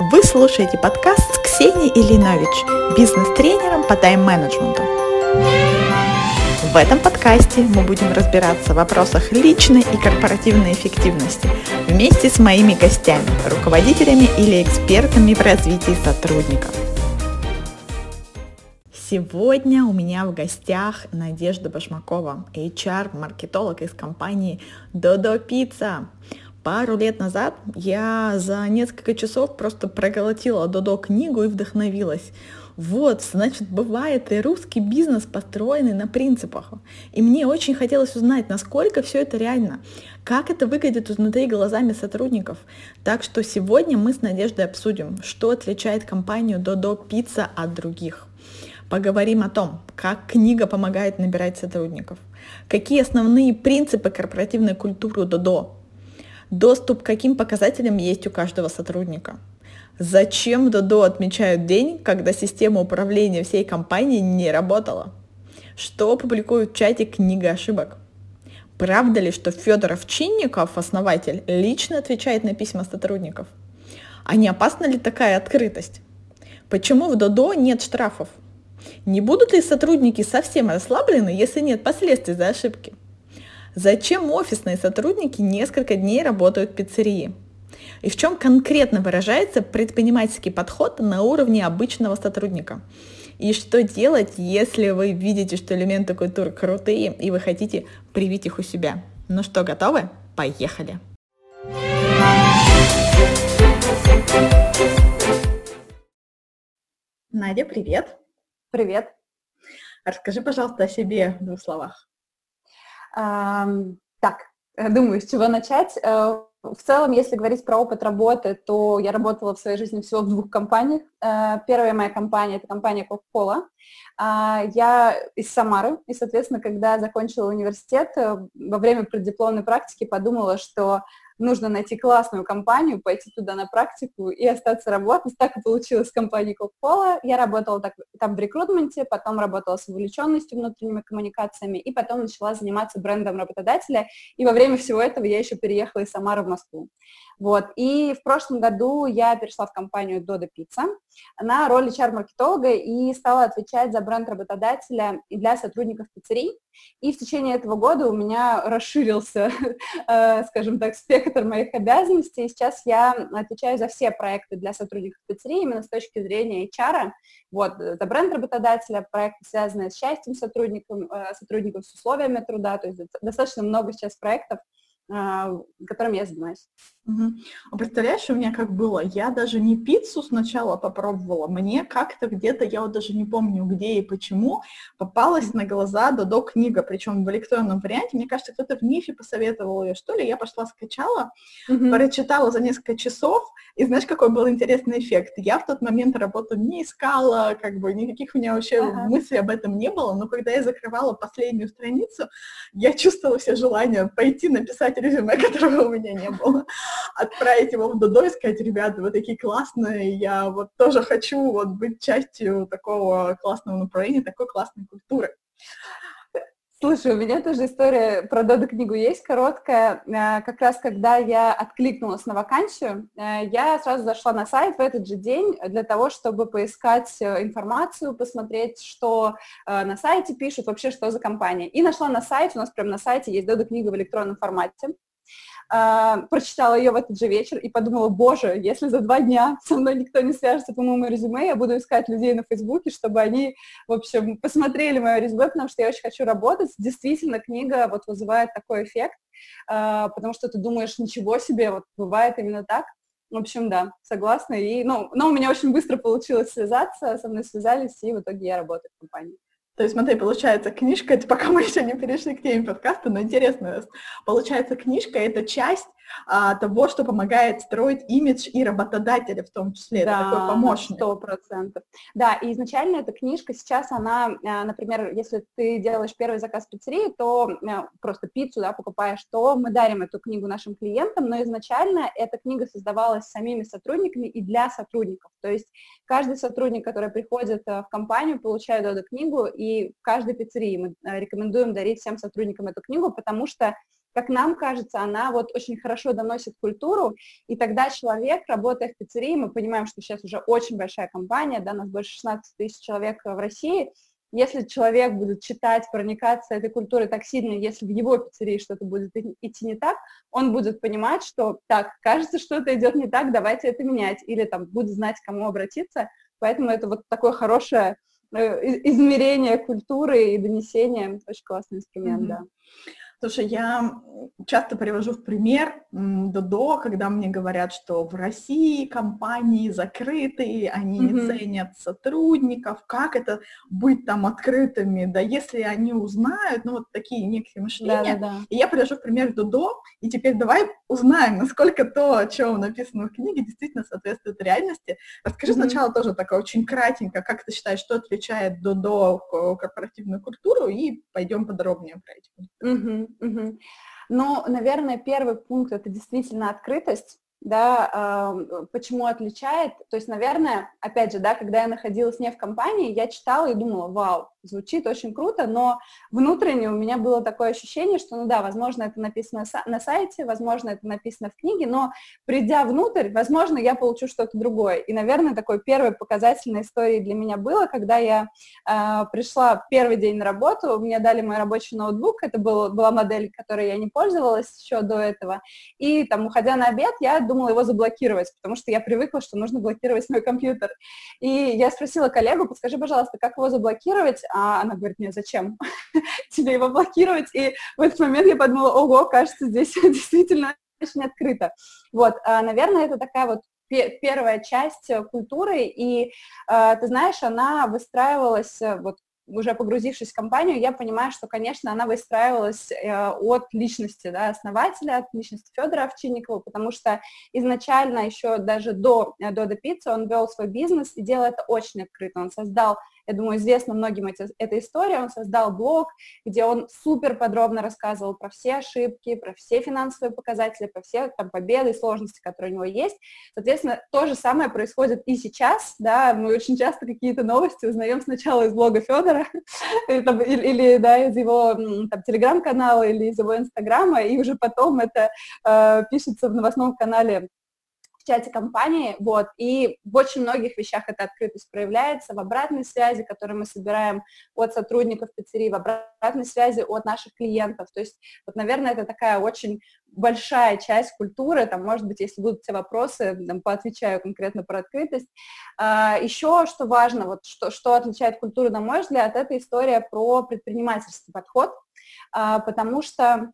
Вы слушаете подкаст с Ксенией Ильинович, бизнес-тренером по тайм-менеджменту. В этом подкасте мы будем разбираться в вопросах личной и корпоративной эффективности вместе с моими гостями, руководителями или экспертами в развитии сотрудников. Сегодня у меня в гостях Надежда Башмакова, HR-маркетолог из компании Dodo Pizza. Пару лет назад я за несколько часов просто проголотила Додо книгу и вдохновилась. Вот, значит, бывает и русский бизнес, построенный на принципах. И мне очень хотелось узнать, насколько все это реально, как это выглядит изнутри глазами сотрудников. Так что сегодня мы с Надеждой обсудим, что отличает компанию Додо Пицца от других. Поговорим о том, как книга помогает набирать сотрудников, какие основные принципы корпоративной культуры Додо Доступ к каким показателям есть у каждого сотрудника? Зачем в Додо отмечают день, когда система управления всей компании не работала? Что публикуют в чате книга ошибок? Правда ли, что Федоров Чинников, основатель, лично отвечает на письма сотрудников? А не опасна ли такая открытость? Почему в Додо нет штрафов? Не будут ли сотрудники совсем расслаблены, если нет последствий за ошибки? Зачем офисные сотрудники несколько дней работают в пиццерии? И в чем конкретно выражается предпринимательский подход на уровне обычного сотрудника? И что делать, если вы видите, что элементы культуры крутые, и вы хотите привить их у себя? Ну что, готовы? Поехали! Надя, привет! Привет! Расскажи, пожалуйста, о себе в двух словах. Так, э, думаю, с чего начать. Э, в целом, если говорить про опыт работы, то я работала в своей жизни всего в двух компаниях. Э, первая моя компания – это компания Coca-Cola. А, я из Самары, и, соответственно, когда закончила университет, во время преддипломной практики подумала, что нужно найти классную компанию, пойти туда на практику и остаться работать. Так и получилось с компанией Coca-Cola. Я работала так, там в рекрутменте, потом работала с увлеченностью внутренними коммуникациями, и потом начала заниматься брендом работодателя. И во время всего этого я еще переехала из Самары в Москву. Вот. И в прошлом году я перешла в компанию Dodo Pizza на роль HR-маркетолога и стала отвечать за бренд работодателя и для сотрудников пиццерий. И в течение этого года у меня расширился, э, скажем так, спектр моих обязанностей. Сейчас я отвечаю за все проекты для сотрудников пиццерии именно с точки зрения HR. Вот, за бренд работодателя, проекты, связанные с счастьем сотрудников, э, сотрудников, с условиями труда. То есть достаточно много сейчас проектов, а, которым я занимаюсь. Угу. Представляешь, у меня как было, я даже не пиццу сначала попробовала, мне как-то где-то, я вот даже не помню где и почему, попалась на глаза Додо книга, причем в электронном варианте, мне кажется, кто-то в Мифе посоветовал ее, что ли, я пошла, скачала, угу. прочитала за несколько часов, и знаешь, какой был интересный эффект? Я в тот момент работу не искала, как бы никаких у меня вообще ага. мыслей об этом не было, но когда я закрывала последнюю страницу, я чувствовала все желание пойти написать резюме, которого у меня не было, отправить его в Додо и сказать, ребята, вы такие классные, я вот тоже хочу вот быть частью такого классного направления, такой классной культуры. Слушай, у меня тоже история про Додо книгу есть, короткая. Э, как раз когда я откликнулась на вакансию, э, я сразу зашла на сайт в этот же день для того, чтобы поискать э, информацию, посмотреть, что на сайте пишут, вообще что за компания. И нашла на сайте, у нас прямо на сайте есть Додо книга в электронном формате. А, прочитала ее в этот же вечер и подумала, боже, если за два дня со мной никто не свяжется по моему резюме, я буду искать людей на Фейсбуке, чтобы они, в общем, посмотрели мое резюме, потому что я очень хочу работать. Действительно, книга вот вызывает такой эффект, а, потому что ты думаешь, ничего себе, вот бывает именно так. В общем, да, согласна. И, ну, но у меня очень быстро получилось связаться, со мной связались, и в итоге я работаю в компании. То есть, смотри, получается, книжка, это пока мы еще не перешли к теме подкаста, но интересно, получается, книжка — это часть а, того, что помогает строить имидж и работодателя в том числе. Да, это такой помощник. Сто процентов. Да, и изначально эта книжка сейчас, она, а, например, если ты делаешь первый заказ пиццерии, то а, просто пиццу да, покупаешь, то мы дарим эту книгу нашим клиентам, но изначально эта книга создавалась самими сотрудниками и для сотрудников. То есть каждый сотрудник, который приходит а, в компанию, получает эту книгу, и в каждой пиццерии мы рекомендуем дарить всем сотрудникам эту книгу, потому что как нам кажется, она вот очень хорошо доносит культуру, и тогда человек, работая в пиццерии, мы понимаем, что сейчас уже очень большая компания, да, нас больше 16 тысяч человек в России, если человек будет читать, проникаться этой культурой так сильно, если в его пиццерии что-то будет идти не так, он будет понимать, что так, кажется, что-то идет не так, давайте это менять, или там будет знать, к кому обратиться. Поэтому это вот такое хорошее э, измерение культуры и донесение, очень классный инструмент, mm-hmm. да. Слушай, я часто привожу в пример Додо, когда мне говорят, что в России компании закрытые, они mm-hmm. не ценят сотрудников, как это быть там открытыми, да если они узнают, ну вот такие некие мышления. Да, да, да. И я привожу в пример Додо, и теперь давай узнаем, насколько то, о чем написано в книге, действительно соответствует реальности. Расскажи mm-hmm. сначала тоже такое очень кратенько, как ты считаешь, что отличает Додо корпоративную культуру, и пойдем подробнее про эти. Mm-hmm. Угу. Ну, наверное, первый пункт это действительно открытость да, почему отличает, то есть, наверное, опять же, да, когда я находилась не в компании, я читала и думала, вау, звучит очень круто, но внутренне у меня было такое ощущение, что, ну да, возможно, это написано на сайте, возможно, это написано в книге, но придя внутрь, возможно, я получу что-то другое. И, наверное, такой первой показательной историей для меня было, когда я э, пришла первый день на работу, мне дали мой рабочий ноутбук, это был, была модель, которой я не пользовалась еще до этого, и там, уходя на обед, я думала его заблокировать, потому что я привыкла, что нужно блокировать мой компьютер. И я спросила коллегу, подскажи, пожалуйста, как его заблокировать? А она говорит, нет, зачем тебе его блокировать? И в этот момент я подумала, ого, кажется, здесь действительно очень открыто. Вот, а, наверное, это такая вот первая часть культуры, и, а, ты знаешь, она выстраивалась вот уже погрузившись в компанию, я понимаю, что, конечно, она выстраивалась э, от личности да, основателя, от личности Федора Овчинникова, потому что изначально еще даже до Дода Пиццы он вел свой бизнес и делал это очень открыто. Он создал я думаю, известна многим эти, эта история. Он создал блог, где он супер подробно рассказывал про все ошибки, про все финансовые показатели, про все там победы и сложности, которые у него есть. Соответственно, то же самое происходит и сейчас, да, мы очень часто какие-то новости узнаем сначала из блога Федора или, да, из его там, телеграм-канала или из его инстаграма, и уже потом это э, пишется в новостном канале чате компании, вот, и в очень многих вещах эта открытость проявляется, в обратной связи, которую мы собираем от сотрудников пиццерии, в обратной связи от наших клиентов, то есть, вот, наверное, это такая очень большая часть культуры, там, может быть, если будут все вопросы, там, поотвечаю конкретно про открытость. А, еще, что важно, вот, что, что отличает культуру, на мой взгляд, это история про предпринимательский подход, а, потому что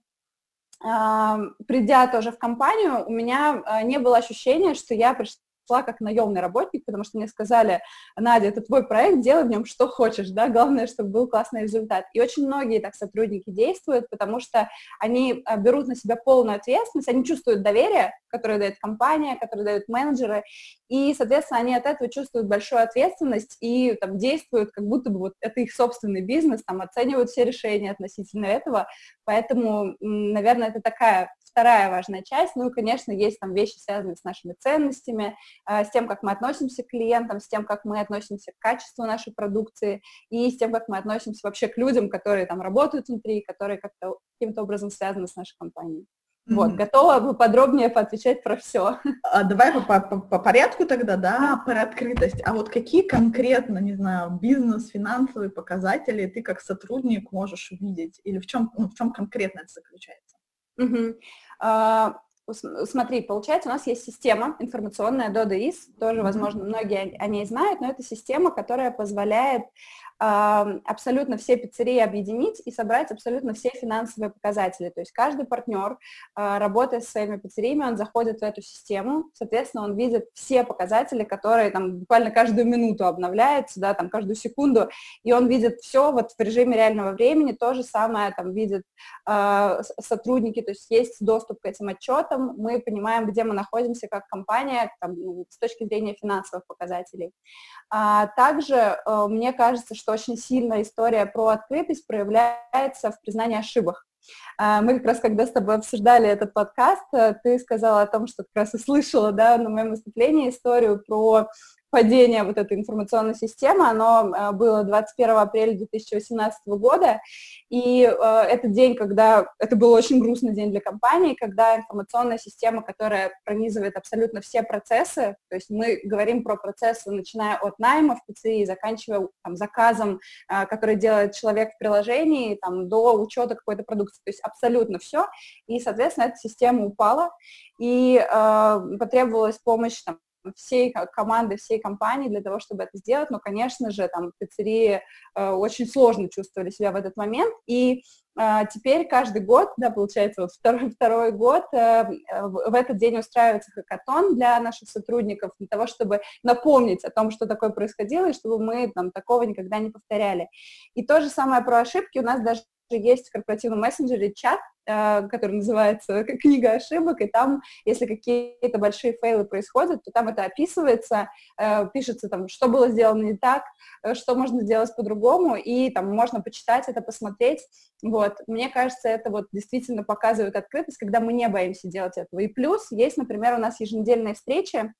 придя тоже в компанию, у меня а, не было ощущения, что я пришла шла как наемный работник, потому что мне сказали, Надя, это твой проект, делай в нем что хочешь, да, главное, чтобы был классный результат. И очень многие так сотрудники действуют, потому что они а, берут на себя полную ответственность, они чувствуют доверие, которое дает компания, которое дают менеджеры, и, соответственно, они от этого чувствуют большую ответственность и там действуют, как будто бы вот это их собственный бизнес, там оценивают все решения относительно этого, поэтому, наверное, это такая вторая важная часть. Ну и, конечно, есть там вещи, связанные с нашими ценностями, а, с тем, как мы относимся к клиентам, с тем, как мы относимся к качеству нашей продукции и с тем, как мы относимся вообще к людям, которые там работают внутри, которые как-то каким-то образом связаны с нашей компанией. Mm-hmm. Вот, готова подробнее поотвечать про все. А, давай по, по, по порядку тогда, да, про открытость. А вот какие конкретно, не знаю, бизнес, финансовые показатели ты как сотрудник можешь увидеть? Или в чем, ну, в чем конкретно это заключается? Угу. А, смотри, получается, у нас есть система информационная DodoIS, тоже, возможно, многие о ней знают, но это система, которая позволяет абсолютно все пиццерии объединить и собрать абсолютно все финансовые показатели. То есть каждый партнер, а, работая со своими пиццериями, он заходит в эту систему, соответственно, он видит все показатели, которые там буквально каждую минуту обновляются, да, там каждую секунду, и он видит все вот в режиме реального времени, то же самое там видят э, сотрудники, то есть есть доступ к этим отчетам, мы понимаем, где мы находимся как компания там, с точки зрения финансовых показателей. А, также э, мне кажется, что очень сильная история про открытость проявляется в признании ошибок. А, мы как раз, когда с тобой обсуждали этот подкаст, э, ты сказала о том, что как раз услышала да, на моем выступлении историю про падение вот этой информационной системы, оно э, было 21 апреля 2018 года, и э, это день, когда, это был очень грустный день для компании, когда информационная система, которая пронизывает абсолютно все процессы, то есть мы говорим про процессы, начиная от найма в ПЦИ, заканчивая там, заказом, э, который делает человек в приложении, там, до учета какой-то продукции, то есть абсолютно все, и, соответственно, эта система упала, и э, потребовалась помощь там, всей команды, всей компании для того, чтобы это сделать, но, конечно же, там пиццерии э, очень сложно чувствовали себя в этот момент, и э, теперь каждый год, да, получается, вот второй, второй год, э, в, в этот день устраивается хакатон для наших сотрудников, для того, чтобы напомнить о том, что такое происходило, и чтобы мы там такого никогда не повторяли. И то же самое про ошибки. У нас даже есть в корпоративном мессенджере чат, который называется «Книга ошибок», и там, если какие-то большие фейлы происходят, то там это описывается, э, пишется там, что было сделано не так, э, что можно сделать по-другому, и там можно почитать это, посмотреть. Вот. Мне кажется, это вот действительно показывает открытость, когда мы не боимся делать этого. И плюс есть, например, у нас еженедельные встречи,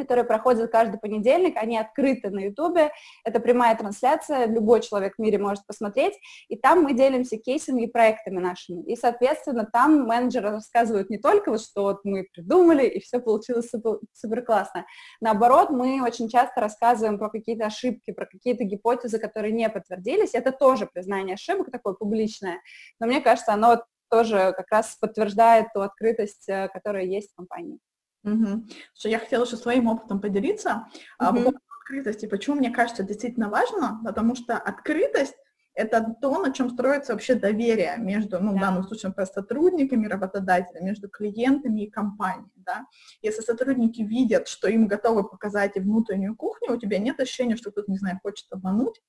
которые проходят каждый понедельник, они открыты на Ютубе, это прямая трансляция, любой человек в мире может посмотреть, и там мы делимся кейсами и проектами нашими, и, соответственно, там менеджеры рассказывают не только вот, что вот мы придумали, и все получилось супер, супер классно, наоборот, мы очень часто рассказываем про какие-то ошибки, про какие-то гипотезы, которые не подтвердились, это тоже признание ошибок такое публичное, но мне кажется, оно тоже как раз подтверждает ту открытость, э, которая есть в компании. Угу. Что я хотела еще своим опытом поделиться угу. по поводу открытости. Почему мне кажется действительно важно? Потому что открытость это то, на чем строится вообще доверие между, ну, да. в данном случае, например, сотрудниками, работодателями, между клиентами и компанией, да. Если сотрудники видят, что им готовы показать и внутреннюю кухню, у тебя нет ощущения, что кто-то, не знаю, хочет обмануть.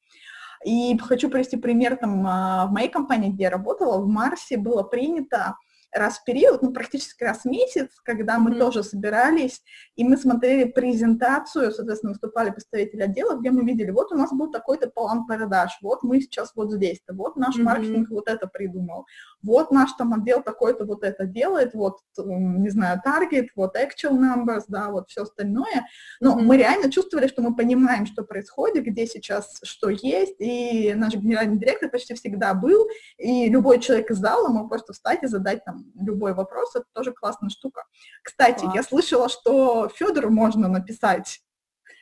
И хочу привести пример, там, а, в моей компании, где я работала, в Марсе было принято раз в период, ну, практически раз в месяц, когда мы mm-hmm. тоже собирались, и мы смотрели презентацию, соответственно, выступали представители отдела, где мы видели, вот у нас был такой-то план продаж, вот мы сейчас вот здесь-то, вот наш mm-hmm. маркетинг вот это придумал, вот наш там отдел такой-то вот это делает, вот, не знаю, таргет, вот actual numbers, да, вот все остальное, но mm-hmm. мы реально чувствовали, что мы понимаем, что происходит, где сейчас что есть, и наш генеральный директор почти всегда был, и любой человек из зала мог просто встать и задать там любой вопрос, это тоже классная штука. Кстати, Класс. я слышала, что Федору можно написать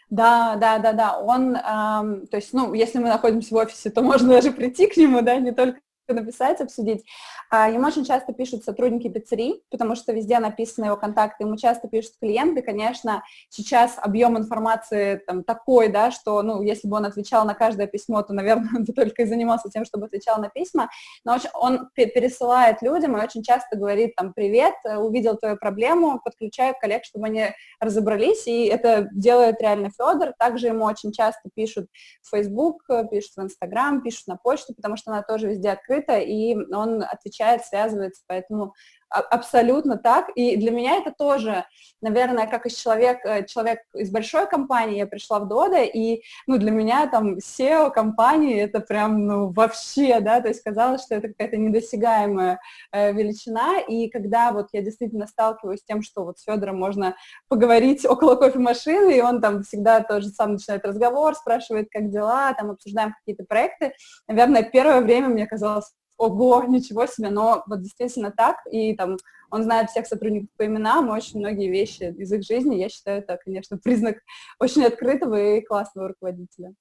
да, да, да, да. Он, эм, то есть, ну, если мы находимся в офисе, то можно даже прийти к нему, да, не только написать, обсудить. А, ему очень часто пишут сотрудники пиццерий, потому что везде написаны его контакты, ему часто пишут клиенты, конечно, сейчас объем информации там такой, да, что, ну, если бы он отвечал на каждое письмо, то, наверное, он бы только и занимался тем, чтобы отвечал на письма, но он пересылает людям и очень часто говорит там, привет, э, увидел твою проблему, подключаю коллег, чтобы они разобрались, и это делает реально Федор, также ему очень часто пишут в Facebook, э, пишут в Instagram, пишут на почту, потому что она тоже везде открыта, и он отвечает, связывается, поэтому абсолютно так. И для меня это тоже, наверное, как из человек, э, человек из большой компании, я пришла в Дода, и, ну, для меня там SEO компании это прям, ну, вообще, да, то есть казалось, что это какая-то недосягаемая э, величина, и когда вот я действительно сталкиваюсь с тем, что вот с Федором можно поговорить около кофемашины, и он там всегда тоже сам начинает разговор, спрашивает, как дела, там обсуждаем какие-то проекты, наверное, первое время мне казалось, ого, ничего себе, но вот действительно так, и там он знает всех сотрудников по именам, очень многие вещи из их жизни, я считаю, это, конечно, признак очень открытого и классного руководителя.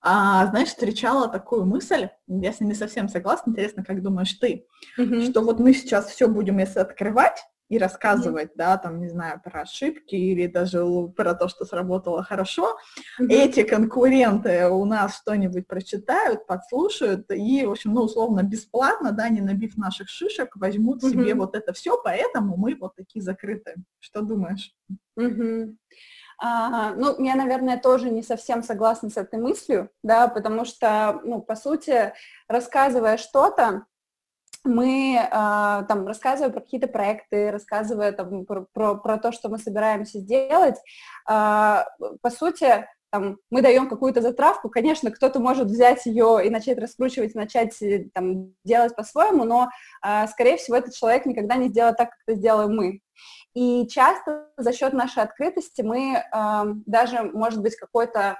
А, знаешь, встречала такую мысль, я с ней не совсем согласна, интересно, как думаешь ты, mm-hmm. что вот мы сейчас все будем, если открывать, и рассказывать, mm-hmm. да, там, не знаю, про ошибки или даже про то, что сработало хорошо, mm-hmm. эти конкуренты у нас что-нибудь прочитают, подслушают и, в общем, ну, условно, бесплатно, да, не набив наших шишек, возьмут mm-hmm. себе вот это все, поэтому мы вот такие закрытые. Что думаешь? Mm-hmm. А, ну, я, наверное, тоже не совсем согласна с этой мыслью, да, потому что, ну, по сути, рассказывая что-то, мы э, там рассказывая про какие-то проекты, рассказывая там, про, про, про то, что мы собираемся сделать, э, по сути, там, мы даем какую-то затравку, конечно, кто-то может взять ее и начать раскручивать, начать э, там, делать по-своему, но, э, скорее всего, этот человек никогда не сделает так, как это сделаем мы. И часто за счет нашей открытости мы э, даже, может быть, какой-то,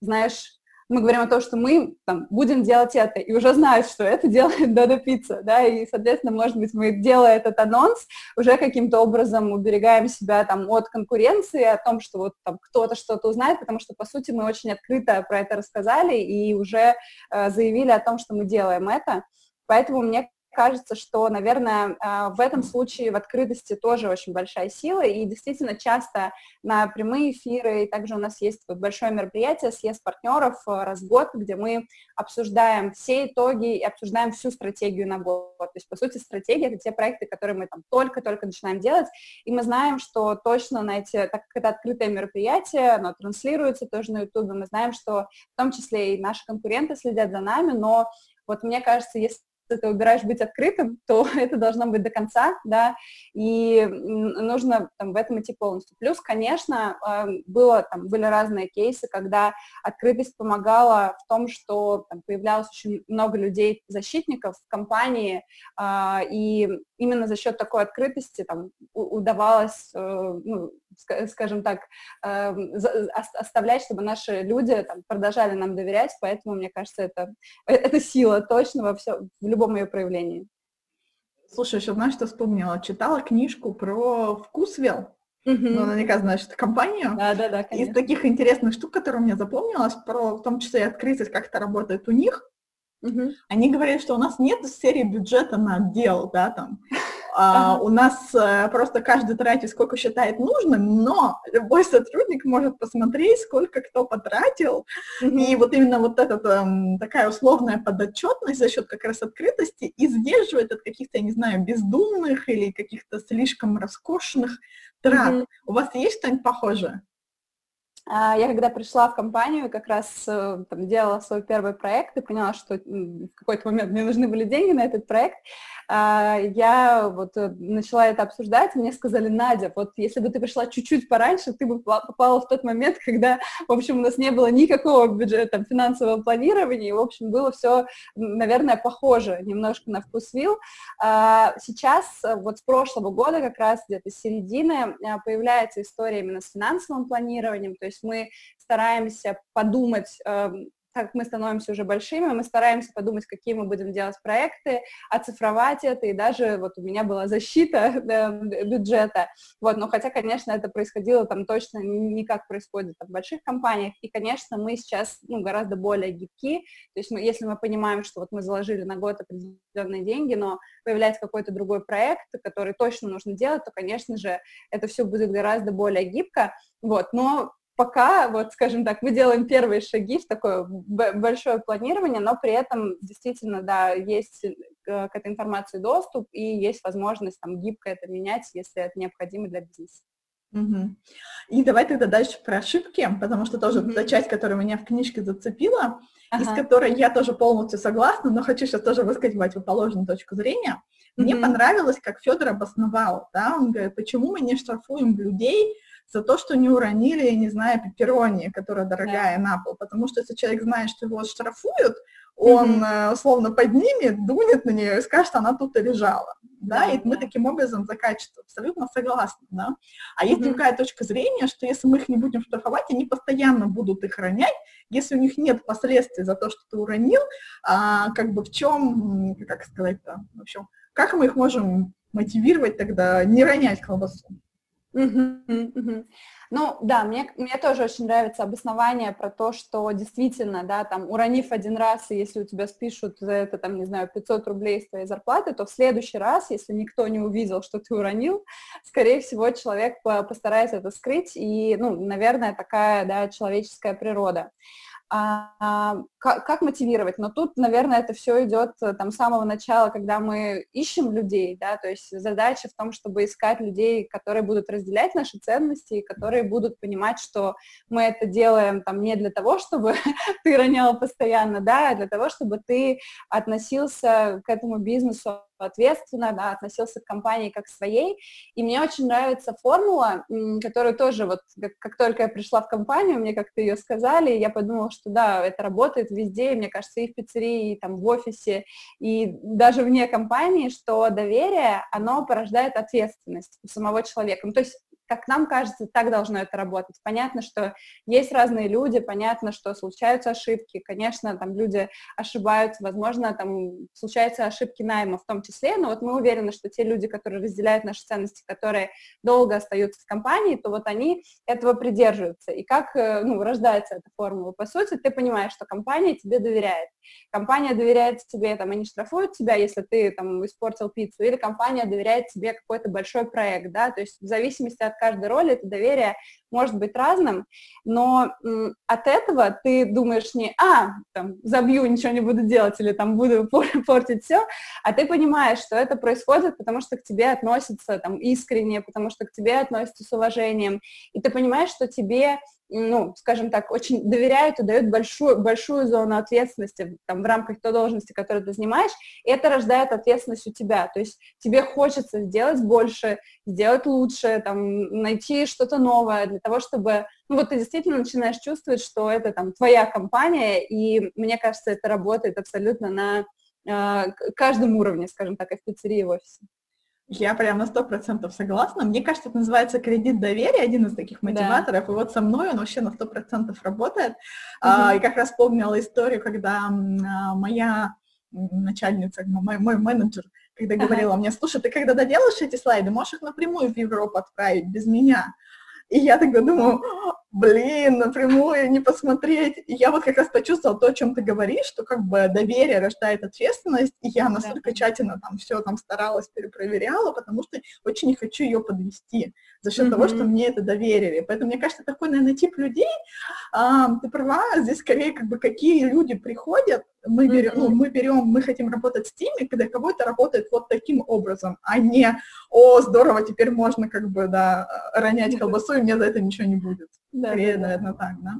знаешь, мы говорим о том, что мы там, будем делать это, и уже знают, что это делает Додо Пицца, да, и, соответственно, может быть, мы, делая этот анонс, уже каким-то образом уберегаем себя там от конкуренции, о том, что вот там кто-то что-то узнает, потому что, по сути, мы очень открыто про это рассказали и уже э, заявили о том, что мы делаем это. Поэтому мне кажется, что, наверное, а, в этом случае в открытости тоже очень большая сила, и действительно часто на прямые эфиры, и также у нас есть большое мероприятие съезд партнеров э, раз в год, где мы обсуждаем все итоги и обсуждаем всю стратегию на год. То есть, по сути, стратегия — это те проекты, которые мы там только-только начинаем делать, и мы знаем, что точно на эти, так как это открытое мероприятие, оно транслируется тоже на YouTube, мы знаем, что в том числе и наши конкуренты следят за нами, но вот мне кажется, если ты выбираешь быть открытым, то это должно быть до конца, да, и нужно там, в этом идти полностью. Плюс, конечно, эм, было, там, были разные кейсы, когда открытость помогала в том, что там, появлялось очень много людей-защитников в компании, а, и именно за счет такой открытости там, удавалось, э, ну, скажем так, эм, оставлять, чтобы наши люди там, продолжали нам доверять, поэтому, мне кажется, это, э, это сила точно во все, в любом ее проявлении. Слушай, еще знаешь, что вспомнила? Читала книжку про вкусвел. Uh-huh. Ну, наверняка знаешь эту компанию. Да, да, да, конечно. Из таких интересных штук, которые мне запомнилась, про в том числе и открытость, как это работает у них, uh-huh. они говорят, что у нас нет серии бюджета на отдел, да, там, а, у нас а, просто каждый тратит, сколько считает нужным, но любой сотрудник может посмотреть, сколько кто потратил, и вот именно вот эта um, такая условная подотчетность за счет как раз открытости и сдерживает от каких-то, я не знаю, бездумных или каких-то слишком роскошных трат. У вас есть что-нибудь похожее? А, я когда пришла в компанию, как раз э, там, делала свой первый проект и поняла, что в какой-то момент мне нужны были деньги на этот проект. А, я вот э, начала это обсуждать, мне сказали, Надя, вот если бы ты пришла чуть-чуть пораньше, ты бы попала в тот момент, когда, в общем, у нас не было никакого бюджета, там, финансового планирования, и, в общем, было все, наверное, похоже немножко на вкус вилл. А, сейчас, э, вот с прошлого года, как раз где-то с середины, э, появляется история именно с финансовым планированием, то есть мы стараемся подумать, эм, так как мы становимся уже большими, мы стараемся подумать, какие мы будем делать проекты, оцифровать это, и даже вот у меня была защита да, бюджета, вот, но хотя, конечно, это происходило там точно не как происходит в больших компаниях, и, конечно, мы сейчас, ну, гораздо более гибки, то есть мы, если мы понимаем, что вот мы заложили на год определенные деньги, но появляется какой-то другой проект, который точно нужно делать, то, конечно же, это все будет гораздо более гибко, вот, но пока, вот, скажем так, мы делаем первые шаги в такое большое планирование, но при этом действительно, да, есть э, к этой информации доступ и есть возможность там гибко это менять, если это необходимо для бизнеса. Угу. И давай тогда дальше про ошибки, потому что тоже mm та часть, которая меня в книжке зацепила, ага. и с которой я тоже полностью согласна, но хочу сейчас тоже высказать противоположную точку зрения. Мне понравилось, как Федор обосновал, да, он говорит, почему мы не штрафуем людей, за то, что не уронили, я не знаю, пепперони, которая дорогая yeah. на пол. Потому что если человек знает, что его штрафуют, он mm-hmm. условно поднимет, дунет на нее и скажет, что она тут и лежала. Да, yeah, и мы таким образом закачиваем. Абсолютно согласна, да. А есть mm-hmm. другая точка зрения, что если мы их не будем штрафовать, они постоянно будут их ронять, если у них нет последствий за то, что ты уронил, а, как бы в чем, как сказать-то, в общем, как мы их можем мотивировать тогда не ронять колбасу? Ну, да, мне, мне тоже очень нравится обоснование про то, что действительно, да, там, уронив один раз, и если у тебя спишут за это, там, не знаю, 500 рублей с твоей зарплаты, то в следующий раз, если никто не увидел, что ты уронил, скорее всего, человек постарается это скрыть, и, ну, наверное, такая, да, человеческая природа а, как, как мотивировать? Но тут, наверное, это все идет э, там с самого начала, когда мы ищем людей, да, то есть задача в том, чтобы искать людей, которые будут разделять наши ценности, которые будут понимать, что мы это делаем там не для того, чтобы ты ронял постоянно, да, а для того, чтобы ты относился к этому бизнесу ответственно, да, относился к компании как к своей. И мне очень нравится формула, которую тоже вот, как, как только я пришла в компанию, мне как-то ее сказали, я подумала, что да, это работает везде, мне кажется, и в пиццерии, и там в офисе, и даже вне компании, что доверие, оно порождает ответственность у самого человека. Ну, то есть как нам кажется, так должно это работать. Понятно, что есть разные люди, понятно, что случаются ошибки, конечно, там люди ошибаются, возможно, там случаются ошибки найма в том числе, но вот мы уверены, что те люди, которые разделяют наши ценности, которые долго остаются в компании, то вот они этого придерживаются. И как э, ну, рождается эта формула? По сути, ты понимаешь, что компания тебе доверяет. Компания доверяет тебе, там, они штрафуют тебя, если ты там испортил пиццу, или компания доверяет тебе какой-то большой проект, да, то есть в зависимости от каждой роли это доверие может быть разным, но от этого ты думаешь не, а, там, забью, ничего не буду делать, или там буду портить все, а ты понимаешь, что это происходит, потому что к тебе относятся там искренне, потому что к тебе относятся с уважением, и ты понимаешь, что тебе ну, скажем так, очень доверяют и дают большую, большую зону ответственности там, в рамках той должности, которую ты занимаешь, и это рождает ответственность у тебя. То есть тебе хочется сделать больше, сделать лучше, там, найти что-то новое того, чтобы, ну, вот ты действительно начинаешь чувствовать, что это там твоя компания, и мне кажется, это работает абсолютно на э, каждом уровне, скажем так, и в пиццерии, и в офисе. Я прям на сто процентов согласна. Мне кажется, это называется кредит доверия, один из таких мотиваторов. Да. И вот со мной он вообще на сто процентов работает. Угу. А, и как раз помнила историю, когда а, моя начальница, мой, мой менеджер, когда ага. говорила мне, слушай, ты когда доделаешь эти слайды, можешь их напрямую в Европу отправить без меня. И я тогда думаю, блин, напрямую не посмотреть. И я вот как раз почувствовала то, о чем ты говоришь, что как бы доверие рождает ответственность, и я настолько да. тщательно там все там старалась, перепроверяла, потому что очень не хочу ее подвести за счет mm-hmm. того, что мне это доверили. Поэтому, мне кажется, такой, наверное, тип людей, а, ты права, здесь скорее как бы какие люди приходят, мы берем, mm-hmm. ну, мы берем, мы хотим работать с теми, когда кого-то работает вот таким образом, а не, о, здорово, теперь можно как бы, да, ронять колбасу, и мне за это ничего не будет. Да, Скорее, да, наверное, так, да.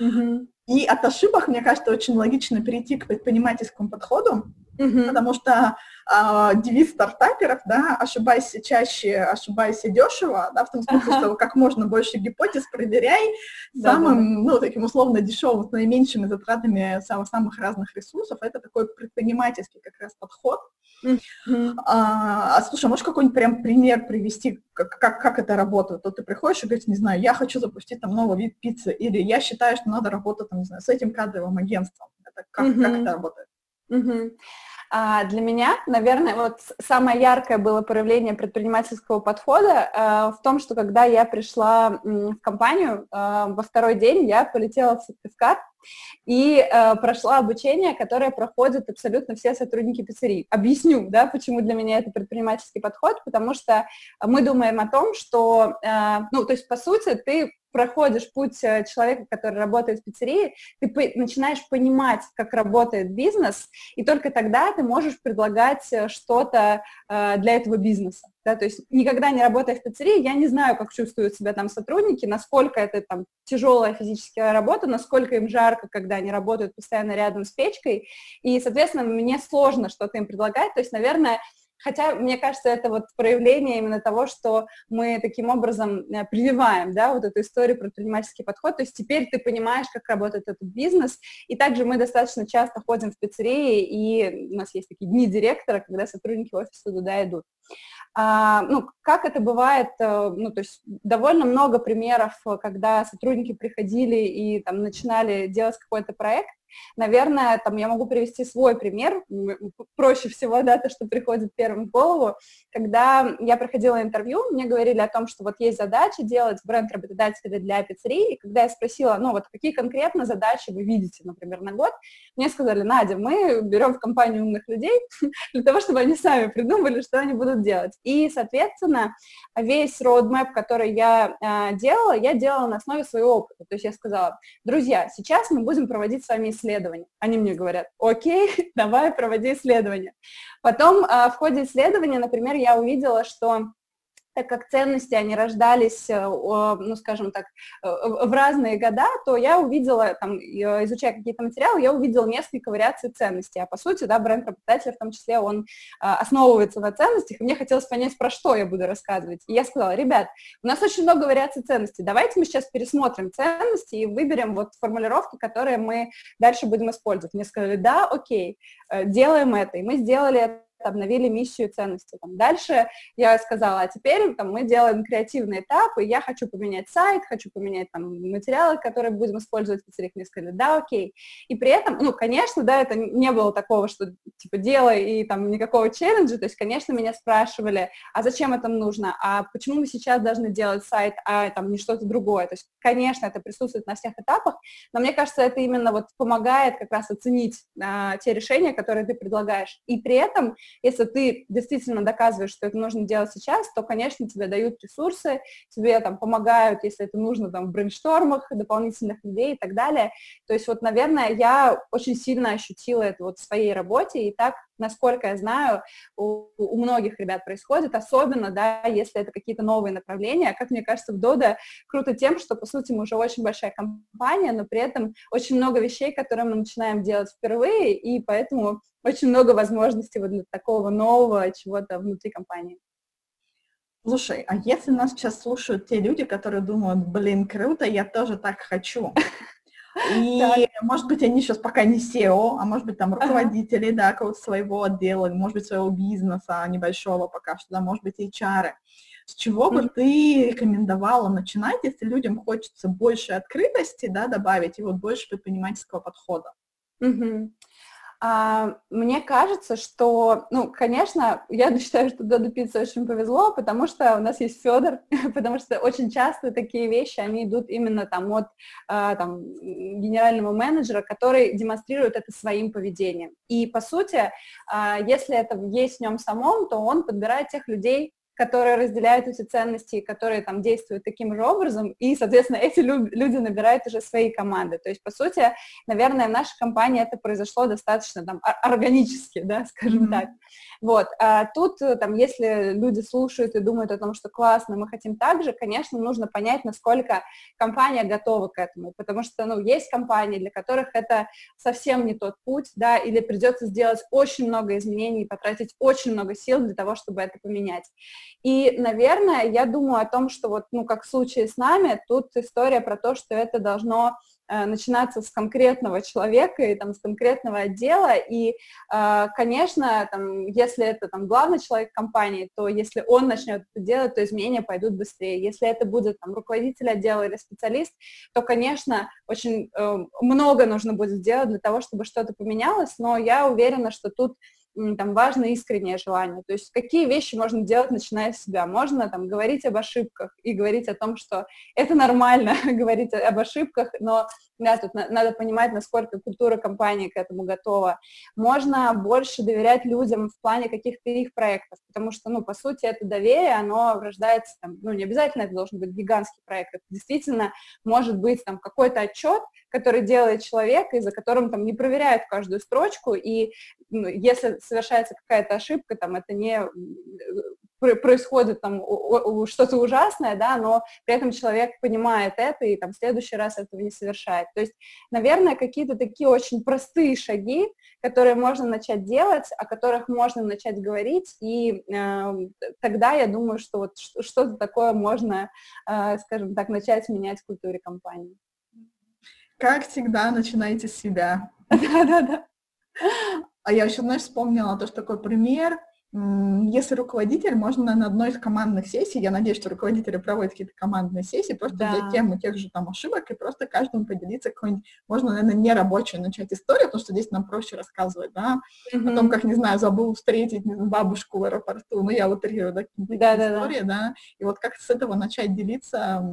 Mm-hmm. И от ошибок, мне кажется, очень логично перейти к предпринимательскому подходу, mm-hmm. потому что э, девиз стартаперов, да, ошибайся чаще, ошибайся дешево, да, в том смысле, что как можно больше гипотез проверяй самым, ну, таким условно дешевым, с наименьшими затратами самых, самых разных ресурсов. Это такой предпринимательский как раз подход. Mm-hmm. А, слушай, можешь какой-нибудь прям пример привести, как, как, как это работает? То ты приходишь и говоришь, не знаю, я хочу запустить там новый вид пиццы, или я считаю, что надо работать, там, не знаю, с этим кадровым агентством. Это как, mm-hmm. как это работает? Mm-hmm. А для меня, наверное, вот самое яркое было проявление предпринимательского подхода э, в том, что когда я пришла в компанию, э, во второй день я полетела в сертификат и э, прошла обучение, которое проходят абсолютно все сотрудники пиццерии. Объясню, да, почему для меня это предпринимательский подход, потому что мы думаем о том, что, ну, то есть, по сути, ты проходишь путь э, человека, который работает в пиццерии, ты начинаешь понимать, как работает бизнес, и только тогда ты можешь предлагать э, что-то э, для этого бизнеса. Да? То есть никогда не работая в пиццерии, я не знаю, как чувствуют себя там сотрудники, насколько это там тяжелая физическая работа, насколько им жарко, когда они работают постоянно рядом с печкой, и, соответственно, мне сложно что-то им предлагать, то есть, наверное, Хотя, мне кажется, это вот проявление именно того, что мы таким образом э, прививаем, да, вот эту историю про предпринимательский подход. То есть теперь ты понимаешь, как работает этот бизнес. И также мы достаточно часто ходим в пиццерии, и у нас есть такие дни директора, когда сотрудники офиса туда идут. А, ну, как это бывает, э, ну, то есть довольно много примеров, когда сотрудники приходили и там начинали делать какой-то проект, Наверное, там я могу привести свой пример, проще всего, да, то, что приходит первым в голову. Когда я проходила интервью, мне говорили о том, что вот есть задача делать бренд работодателя для пиццерии, и когда я спросила, ну вот какие конкретно задачи вы видите, например, на год, мне сказали, Надя, мы берем в компанию умных людей для того, чтобы они сами придумали, что они будут делать. И, соответственно, весь roadmap, который я э, делала, я делала на основе своего опыта. То есть я сказала, друзья, сейчас мы будем проводить с вами исследование. Они мне говорят, окей, давай, проводи исследование. Потом а, в ходе исследования, например, я увидела, что так как ценности, они рождались, э, ну, скажем так, э, в разные года, то я увидела, там, изучая какие-то материалы, я увидела несколько вариаций ценностей, а по сути, да, бренд работодателя в том числе, он основывается на ценностях, и мне хотелось понять, про что я буду рассказывать. И я сказала, ребят, у нас очень много вариаций ценностей, давайте мы сейчас пересмотрим ценности и выберем вот формулировки, которые мы дальше будем использовать. Мне сказали, да, окей, э, делаем это, и мы сделали это обновили миссию и ценности. Там, дальше я сказала, а теперь там, мы делаем креативный этап, и я хочу поменять сайт, хочу поменять там, материалы, которые будем использовать в пиццериях. Мне сказали, да, окей. И при этом, ну, конечно, да, это не было такого, что типа делай и там никакого челленджа, то есть, конечно, меня спрашивали, а зачем это нужно, а почему мы сейчас должны делать сайт, а там не что-то другое. То есть, конечно, это присутствует на всех этапах, но мне кажется, это именно вот помогает как раз оценить а, те решения, которые ты предлагаешь. И при этом если ты действительно доказываешь, что это нужно делать сейчас, то, конечно, тебе дают ресурсы, тебе там помогают, если это нужно, там, в брейнштормах дополнительных людей и так далее. То есть вот, наверное, я очень сильно ощутила это вот в своей работе, и так насколько я знаю, у, у многих ребят происходит, особенно, да, если это какие-то новые направления. Как мне кажется, в Дода круто тем, что, по сути, мы уже очень большая компания, но при этом очень много вещей, которые мы начинаем делать впервые, и поэтому очень много возможностей вот для такого нового чего-то внутри компании. Слушай, а если нас сейчас слушают те люди, которые думают, блин, круто, я тоже так хочу. И, может быть, они сейчас пока не SEO, а может быть, там руководители, да, какого-то своего отдела, может быть, своего бизнеса небольшого пока что, да, может быть, HR. С чего бы ты рекомендовала начинать, если людям хочется больше открытости, да, добавить, и вот больше предпринимательского подхода? Угу. А, мне кажется, что, ну, конечно, я считаю, что Доду Пицце очень повезло, потому что у нас есть Федор, потому что очень часто такие вещи, они идут именно там от а, там, генерального менеджера, который демонстрирует это своим поведением. И, по сути, а, если это есть в нем самом, то он подбирает тех людей, которые разделяют эти ценности, которые там действуют таким же образом, и, соответственно, эти люди набирают уже свои команды. То есть, по сути, наверное, в нашей компании это произошло достаточно там органически, да, скажем mm-hmm. так. Вот. А тут, э, там, если люди слушают и думают о том, что классно, мы хотим так же, конечно, нужно понять, насколько компания готова к этому, потому что, ну, есть компании, для которых это совсем не тот путь, да, или придется сделать очень много изменений, потратить очень много сил для того, чтобы это поменять. И, наверное, я думаю о том, что вот, ну, как в случае с нами, тут история про то, что это должно начинаться с конкретного человека и там, с конкретного отдела. И, э, конечно, там, если это там, главный человек компании, то если он начнет это делать, то изменения пойдут быстрее. Если это будет там, руководитель отдела или специалист, то, конечно, очень э, много нужно будет сделать для того, чтобы что-то поменялось, но я уверена, что тут там важно искреннее желание. То есть какие вещи можно делать, начиная с себя? Можно там говорить об ошибках и говорить о том, что это нормально говорить об ошибках, но да, тут на, надо понимать, насколько культура компании к этому готова. Можно больше доверять людям в плане каких-то их проектов, потому что, ну, по сути, это доверие, оно рождается, там, ну, не обязательно это должен быть гигантский проект, это действительно может быть там какой-то отчет, который делает человек, и за которым там не проверяют каждую строчку, и ну, если совершается какая-то ошибка, там, это не происходит там что-то ужасное, да, но при этом человек понимает это и там в следующий раз этого не совершает. То есть, наверное, какие-то такие очень простые шаги, которые можно начать делать, о которых можно начать говорить, и э, тогда я думаю, что вот что-то такое можно, э, скажем так, начать менять в культуре компании. Как всегда, начинайте с себя. Да-да-да. А я еще, знаешь, вспомнила тоже такой пример – если руководитель, можно на одной из командных сессий, я надеюсь, что руководители проводят какие-то командные сессии, просто да. для темы тех же там ошибок, и просто каждому поделиться какой-нибудь, можно, наверное, не рабочую начать историю, потому что здесь нам проще рассказывать, да, mm-hmm. о том, как, не знаю, забыл встретить бабушку в аэропорту, ну, я утрирую, да, да, да, истории, да. да, и вот как с этого начать делиться,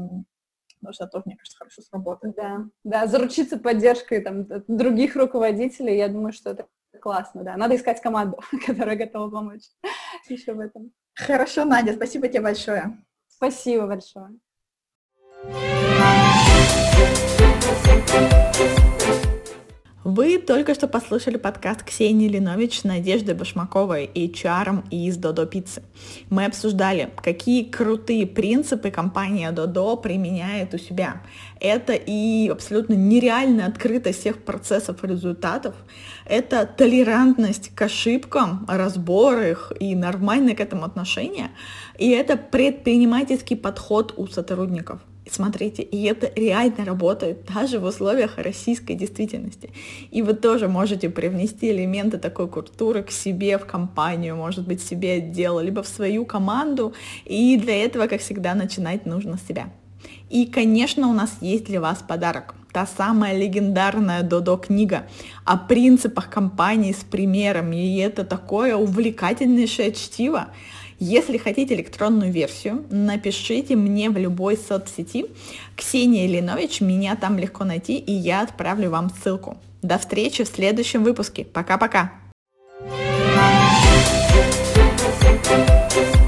потому что это тоже, мне кажется, хорошо сработает. Да, да, заручиться поддержкой там других руководителей, я думаю, что это Классно, да. Надо искать команду, которая готова помочь еще в этом. Хорошо, Надя, спасибо тебе большое. Спасибо большое. Вы только что послушали подкаст Ксении Линович с Надеждой Башмаковой, HR из Додо Пиццы. Мы обсуждали, какие крутые принципы компания Додо применяет у себя. Это и абсолютно нереальная открытость всех процессов и результатов, это толерантность к ошибкам, разбор их и нормальное к этому отношение, и это предпринимательский подход у сотрудников. Смотрите, и это реально работает даже в условиях российской действительности. И вы тоже можете привнести элементы такой культуры к себе в компанию, может быть, себе отдел, либо в свою команду. И для этого, как всегда, начинать нужно с себя. И, конечно, у нас есть для вас подарок. Та самая легендарная Додо книга о принципах компании с примерами. И это такое увлекательнейшее чтиво. Если хотите электронную версию, напишите мне в любой соцсети. Ксения Линович, меня там легко найти, и я отправлю вам ссылку. До встречи в следующем выпуске. Пока-пока! thank you